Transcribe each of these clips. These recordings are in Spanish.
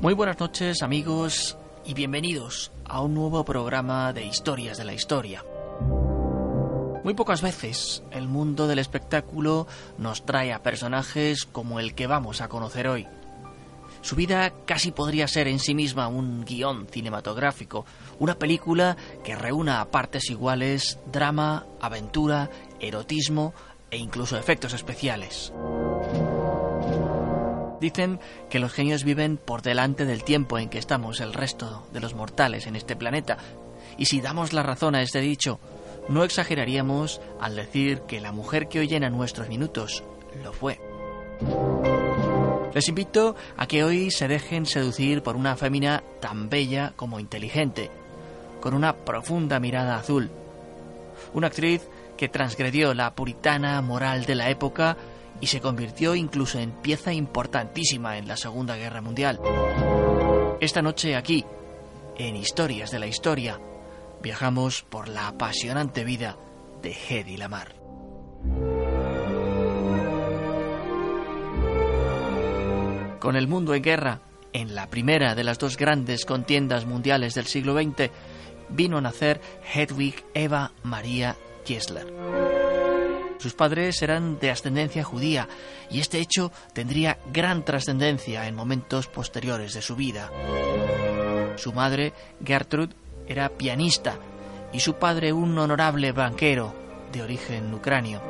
Muy buenas noches amigos y bienvenidos a un nuevo programa de Historias de la Historia. Muy pocas veces el mundo del espectáculo nos trae a personajes como el que vamos a conocer hoy. Su vida casi podría ser en sí misma un guion cinematográfico, una película que reúna a partes iguales drama, aventura, erotismo e incluso efectos especiales. Dicen que los genios viven por delante del tiempo en que estamos el resto de los mortales en este planeta. Y si damos la razón a este dicho, no exageraríamos al decir que la mujer que hoy llena nuestros minutos lo fue. Les invito a que hoy se dejen seducir por una fémina tan bella como inteligente, con una profunda mirada azul. Una actriz que transgredió la puritana moral de la época y se convirtió incluso en pieza importantísima en la Segunda Guerra Mundial. Esta noche aquí, en Historias de la Historia, viajamos por la apasionante vida de Hedy Lamar. Con el mundo en guerra, en la primera de las dos grandes contiendas mundiales del siglo XX, vino a nacer Hedwig Eva Maria Kiesler. Sus padres eran de ascendencia judía y este hecho tendría gran trascendencia en momentos posteriores de su vida. Su madre, Gertrude, era pianista y su padre un honorable banquero de origen ucranio.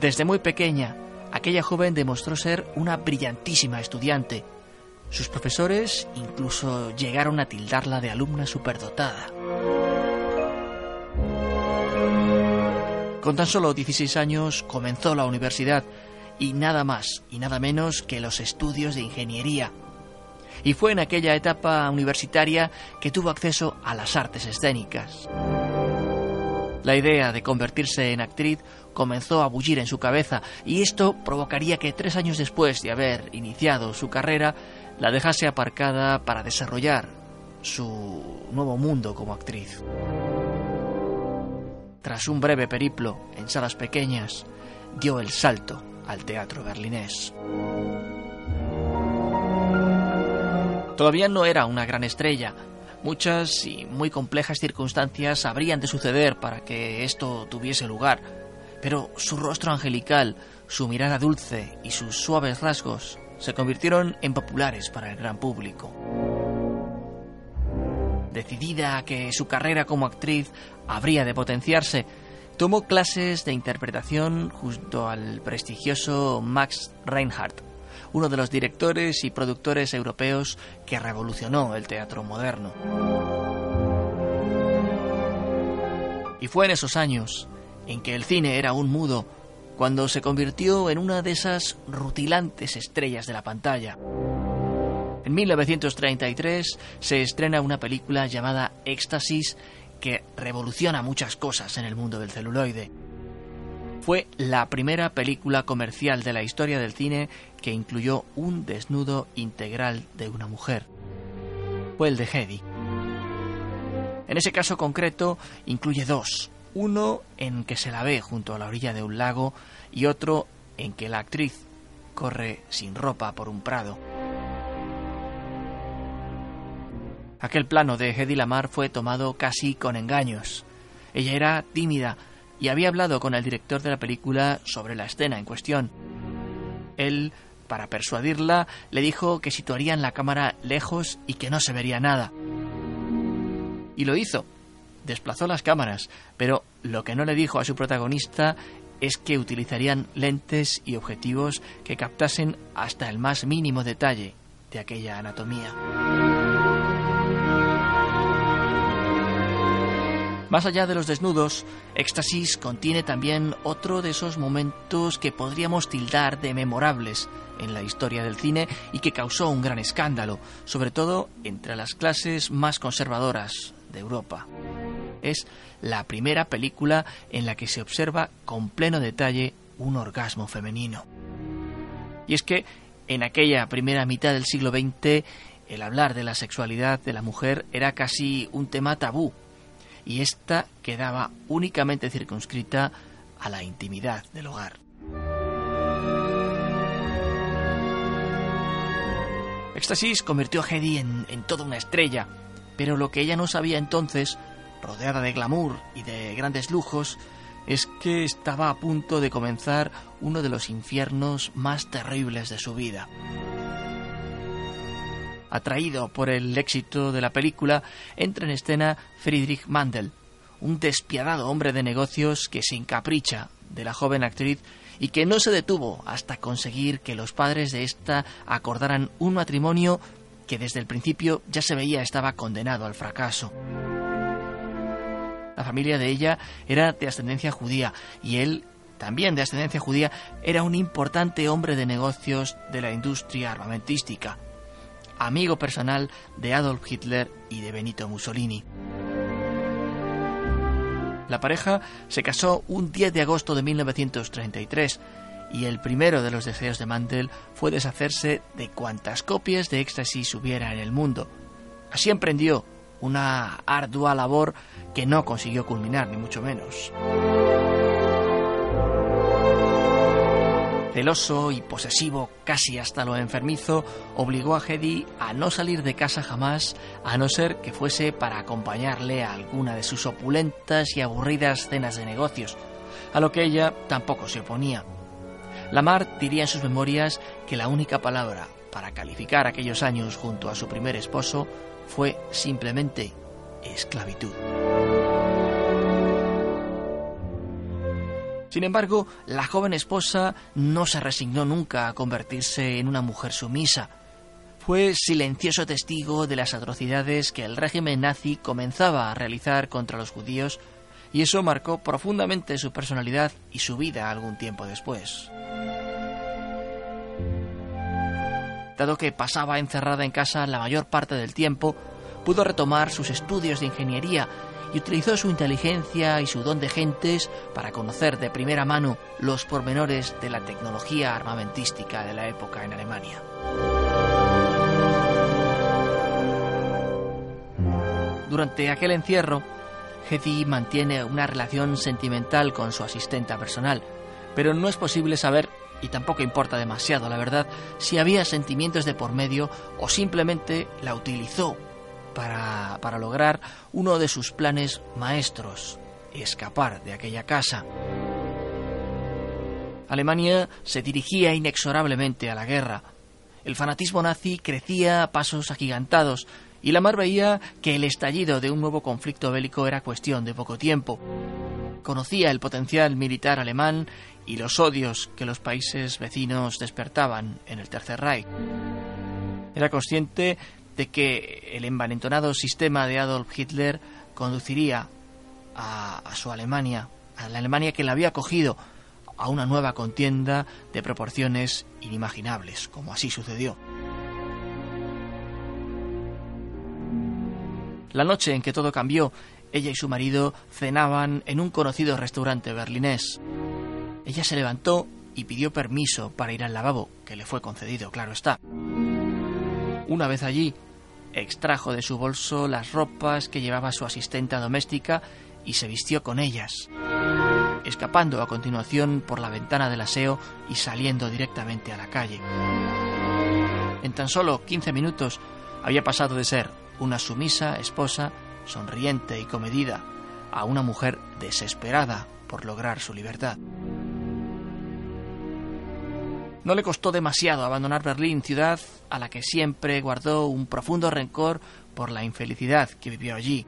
Desde muy pequeña, aquella joven demostró ser una brillantísima estudiante. Sus profesores incluso llegaron a tildarla de alumna superdotada. Con tan solo 16 años comenzó la universidad y nada más y nada menos que los estudios de ingeniería. Y fue en aquella etapa universitaria que tuvo acceso a las artes escénicas. La idea de convertirse en actriz comenzó a bullir en su cabeza y esto provocaría que tres años después de haber iniciado su carrera la dejase aparcada para desarrollar su nuevo mundo como actriz. Tras un breve periplo en salas pequeñas, dio el salto al teatro berlinés. Todavía no era una gran estrella. Muchas y muy complejas circunstancias habrían de suceder para que esto tuviese lugar, pero su rostro angelical, su mirada dulce y sus suaves rasgos se convirtieron en populares para el gran público. Decidida a que su carrera como actriz habría de potenciarse, tomó clases de interpretación junto al prestigioso Max Reinhardt, uno de los directores y productores europeos que revolucionó el teatro moderno. Y fue en esos años en que el cine era un mudo cuando se convirtió en una de esas rutilantes estrellas de la pantalla. En 1933 se estrena una película llamada Éxtasis que revoluciona muchas cosas en el mundo del celuloide. Fue la primera película comercial de la historia del cine que incluyó un desnudo integral de una mujer. Fue el de Hedy. En ese caso concreto incluye dos. Uno en que se la ve junto a la orilla de un lago y otro en que la actriz corre sin ropa por un prado. Aquel plano de Hedy Lamar fue tomado casi con engaños. Ella era tímida, y había hablado con el director de la película sobre la escena en cuestión. Él, para persuadirla, le dijo que situarían la cámara lejos y que no se vería nada. Y lo hizo. Desplazó las cámaras, pero lo que no le dijo a su protagonista es que utilizarían lentes y objetivos que captasen hasta el más mínimo detalle de aquella anatomía. Más allá de los desnudos, Éxtasis contiene también otro de esos momentos que podríamos tildar de memorables en la historia del cine y que causó un gran escándalo, sobre todo entre las clases más conservadoras de Europa. Es la primera película en la que se observa con pleno detalle un orgasmo femenino. Y es que en aquella primera mitad del siglo XX el hablar de la sexualidad de la mujer era casi un tema tabú y esta quedaba únicamente circunscrita a la intimidad del hogar. Éxtasis convirtió a Hedy en, en toda una estrella, pero lo que ella no sabía entonces, rodeada de glamour y de grandes lujos, es que estaba a punto de comenzar uno de los infiernos más terribles de su vida. Atraído por el éxito de la película, entra en escena Friedrich Mandel, un despiadado hombre de negocios que se encapricha de la joven actriz y que no se detuvo hasta conseguir que los padres de ésta acordaran un matrimonio que desde el principio ya se veía estaba condenado al fracaso. La familia de ella era de ascendencia judía y él, también de ascendencia judía, era un importante hombre de negocios de la industria armamentística amigo personal de Adolf Hitler y de Benito Mussolini. La pareja se casó un 10 de agosto de 1933 y el primero de los deseos de Mandel fue deshacerse de cuantas copias de éxtasis hubiera en el mundo. Así emprendió una ardua labor que no consiguió culminar, ni mucho menos. Celoso y posesivo casi hasta lo enfermizo, obligó a Hedy a no salir de casa jamás, a no ser que fuese para acompañarle a alguna de sus opulentas y aburridas cenas de negocios, a lo que ella tampoco se oponía. Lamar diría en sus memorias que la única palabra para calificar aquellos años junto a su primer esposo fue simplemente esclavitud. Sin embargo, la joven esposa no se resignó nunca a convertirse en una mujer sumisa. Fue silencioso testigo de las atrocidades que el régimen nazi comenzaba a realizar contra los judíos y eso marcó profundamente su personalidad y su vida algún tiempo después. Dado que pasaba encerrada en casa la mayor parte del tiempo, pudo retomar sus estudios de ingeniería y utilizó su inteligencia y su don de gentes para conocer de primera mano los pormenores de la tecnología armamentística de la época en Alemania. Durante aquel encierro, Hedy mantiene una relación sentimental con su asistenta personal, pero no es posible saber, y tampoco importa demasiado la verdad, si había sentimientos de por medio o simplemente la utilizó para, para lograr uno de sus planes maestros, escapar de aquella casa. Alemania se dirigía inexorablemente a la guerra. El fanatismo nazi crecía a pasos agigantados y Lamar veía que el estallido de un nuevo conflicto bélico era cuestión de poco tiempo. Conocía el potencial militar alemán y los odios que los países vecinos despertaban en el Tercer Reich. Era consciente de que el envalentonado sistema de Adolf Hitler conduciría a, su Alemania, a la Alemania que la había acogido, a una nueva contienda de proporciones inimaginables, como así sucedió. La noche en que todo cambió, ella y su marido cenaban en un conocido restaurante berlinés. Ella se levantó y pidió permiso para ir al lavabo, que le fue concedido, claro está. Una vez allí, extrajo de su bolso las ropas que llevaba su asistenta doméstica y se vistió con ellas, escapando a continuación por la ventana del aseo y saliendo directamente a la calle. En tan solo 15 minutos había pasado de ser una sumisa esposa, sonriente y comedida, a una mujer desesperada por lograr su libertad. No le costó demasiado abandonar Berlín, ciudad a la que siempre guardó un profundo rencor por la infelicidad que vivió allí.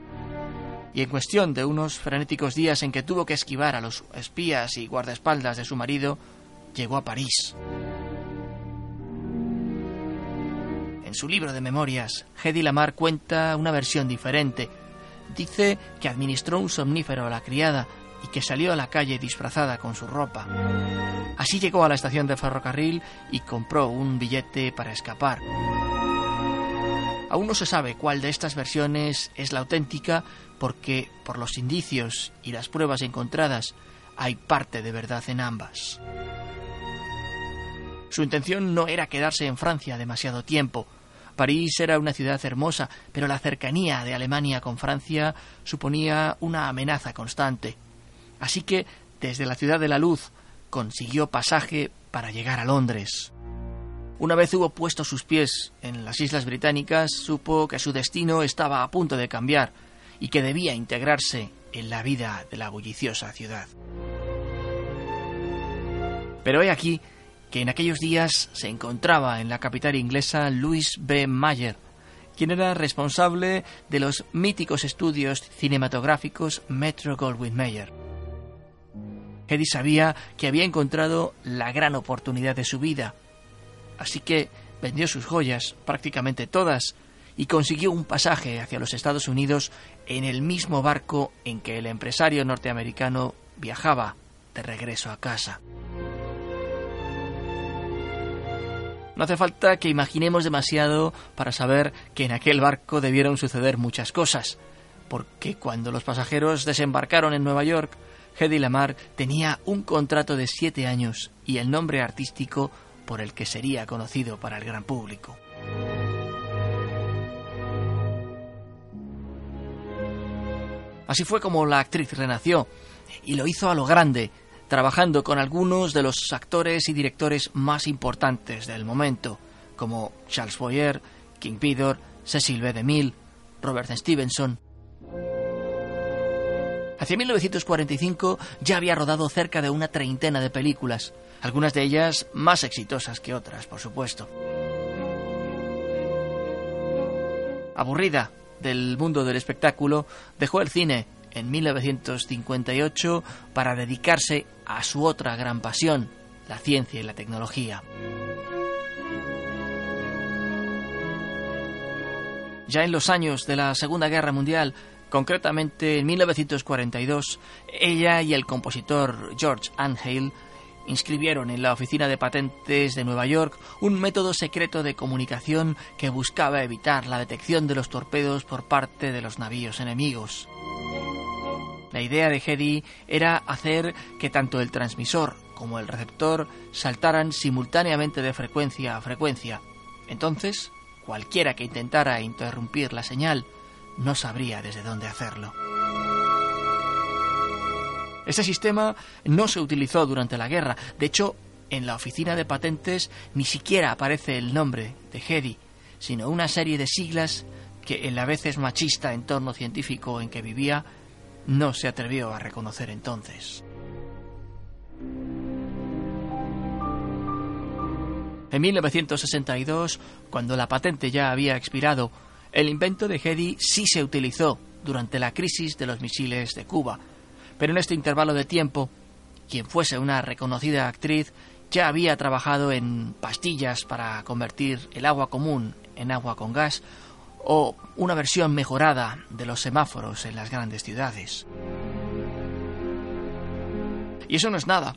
Y en cuestión de unos frenéticos días en que tuvo que esquivar a los espías y guardaespaldas de su marido, llegó a París. En su libro de memorias, Hedy Lamar cuenta una versión diferente. Dice que administró un somnífero a la criada y que salió a la calle disfrazada con su ropa. Así llegó a la estación de ferrocarril y compró un billete para escapar. Aún no se sabe cuál de estas versiones es la auténtica porque, por los indicios y las pruebas encontradas, hay parte de verdad en ambas. Su intención no era quedarse en Francia demasiado tiempo. París era una ciudad hermosa, pero la cercanía de Alemania con Francia suponía una amenaza constante. Así que, desde la ciudad de la luz, consiguió pasaje para llegar a Londres. Una vez hubo puesto sus pies en las Islas Británicas, supo que su destino estaba a punto de cambiar y que debía integrarse en la vida de la bulliciosa ciudad. Pero he aquí que en aquellos días se encontraba en la capital inglesa Louis B. Mayer, quien era responsable de los míticos estudios cinematográficos Metro Goldwyn Mayer. Hedy sabía que había encontrado la gran oportunidad de su vida, así que vendió sus joyas, prácticamente todas, y consiguió un pasaje hacia los Estados Unidos en el mismo barco en que el empresario norteamericano viajaba de regreso a casa. No hace falta que imaginemos demasiado para saber que en aquel barco debieron suceder muchas cosas, porque cuando los pasajeros desembarcaron en Nueva York, Hedy Lamar tenía un contrato de siete años y el nombre artístico por el que sería conocido para el gran público. Así fue como la actriz renació, y lo hizo a lo grande, trabajando con algunos de los actores y directores más importantes del momento, como Charles Boyer, King Vidor, Cecil B. DeMille, Robert Stevenson Hacia 1945 ya había rodado cerca de una treintena de películas, algunas de ellas más exitosas que otras, por supuesto. Aburrida del mundo del espectáculo, dejó el cine en 1958 para dedicarse a su otra gran pasión, la ciencia y la tecnología. Ya en los años de la Segunda Guerra Mundial, Concretamente, en 1942, ella y el compositor George Anhale inscribieron en la Oficina de Patentes de Nueva York un método secreto de comunicación que buscaba evitar la detección de los torpedos por parte de los navíos enemigos. La idea de Hedy era hacer que tanto el transmisor como el receptor saltaran simultáneamente de frecuencia a frecuencia. Entonces, cualquiera que intentara interrumpir la señal no sabría desde dónde hacerlo. Este sistema no se utilizó durante la guerra. De hecho, en la oficina de patentes ni siquiera aparece el nombre de Hedy, sino una serie de siglas que en la veces machista entorno científico en que vivía no se atrevió a reconocer entonces. En 1962, cuando la patente ya había expirado el invento de Hedy sí se utilizó durante la crisis de los misiles de Cuba, pero en este intervalo de tiempo, quien fuese una reconocida actriz ya había trabajado en pastillas para convertir el agua común en agua con gas o una versión mejorada de los semáforos en las grandes ciudades. Y eso no es nada,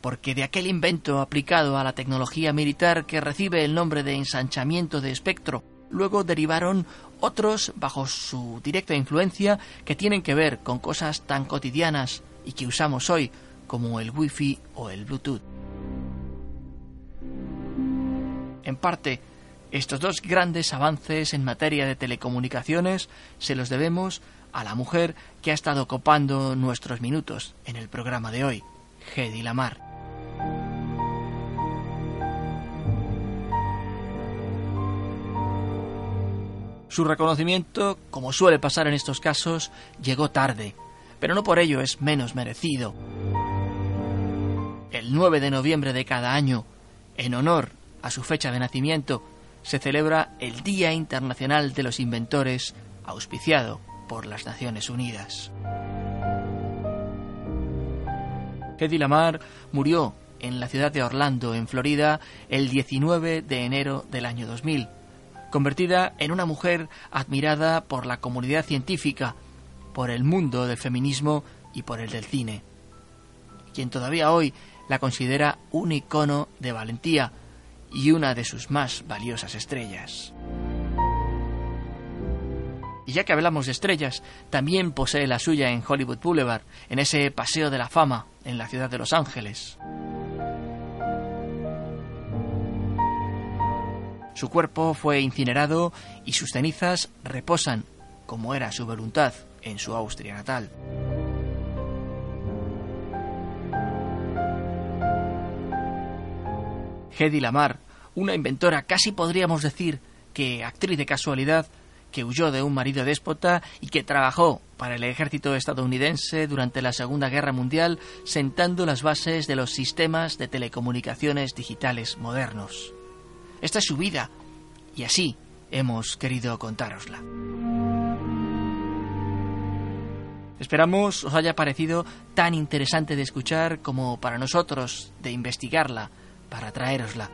porque de aquel invento aplicado a la tecnología militar que recibe el nombre de ensanchamiento de espectro, luego derivaron otros bajo su directa influencia que tienen que ver con cosas tan cotidianas y que usamos hoy como el wifi o el bluetooth. En parte, estos dos grandes avances en materia de telecomunicaciones se los debemos a la mujer que ha estado copando nuestros minutos en el programa de hoy, Hedy Lamar. Su reconocimiento, como suele pasar en estos casos, llegó tarde, pero no por ello es menos merecido. El 9 de noviembre de cada año, en honor a su fecha de nacimiento, se celebra el Día Internacional de los Inventores, auspiciado por las Naciones Unidas. Hedy Lamar murió en la ciudad de Orlando, en Florida, el 19 de enero del año 2000, convertida en una mujer admirada por la comunidad científica, por el mundo del feminismo y por el del cine, quien todavía hoy la considera un icono de valentía y una de sus más valiosas estrellas. Y ya que hablamos de estrellas, también posee la suya en Hollywood Boulevard, en ese paseo de la fama en la ciudad de Los Ángeles. Su cuerpo fue incinerado y sus cenizas reposan, como era su voluntad, en su Austria natal. Hedy Lamar, una inventora casi podríamos decir que actriz de casualidad, que huyó de un marido déspota y que trabajó para el ejército estadounidense durante la Segunda Guerra Mundial, sentando las bases de los sistemas de telecomunicaciones digitales modernos. Esta es su vida y así hemos querido contárosla. Esperamos os haya parecido tan interesante de escuchar como para nosotros de investigarla para traerosla.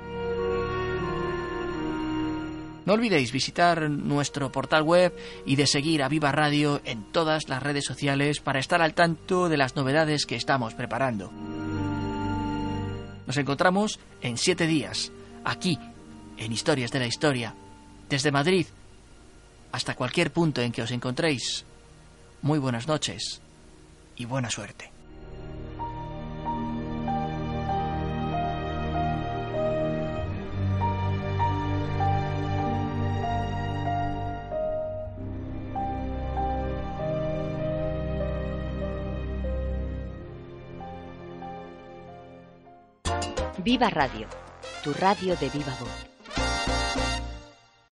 No olvidéis visitar nuestro portal web y de seguir a Viva Radio en todas las redes sociales para estar al tanto de las novedades que estamos preparando. Nos encontramos en siete días, aquí, en Historias de la Historia, desde Madrid hasta cualquier punto en que os encontréis muy buenas noches y buena suerte. Viva Radio, tu radio de viva voz.